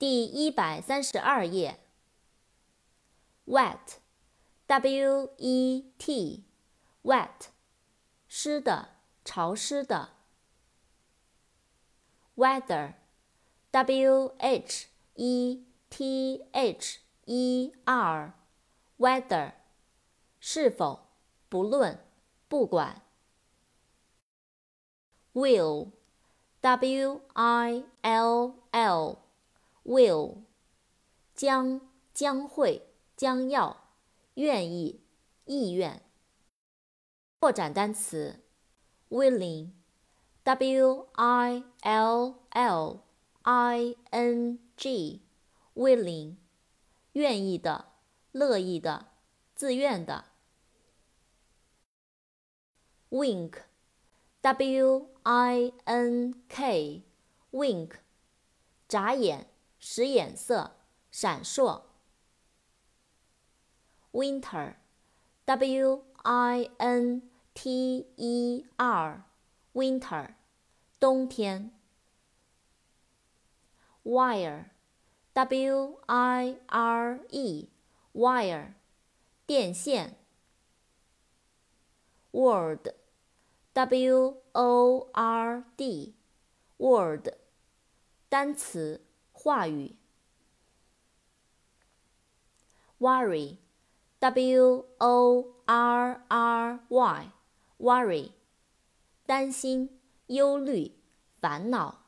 第一百三十二页。wet，w-e-t，wet，湿的，潮湿的。weather，w-h-e-t-h-e-r，weather，是否，不论，不管。Will, W-I-L-L Will，将，将会，将要，愿意，意愿。扩展单词，willing，w-i-l-l-i-n-g，willing，愿意的，乐意的，自愿的。wink。wink，wink，眨眼，使眼色，闪烁。winter，w-i-n-t-e-r，winter，冬天。wire，w-i-r-e，wire，电线。word。word，word，单词，话语。worry，w-o-r-r-y，worry，担心，忧虑，烦恼。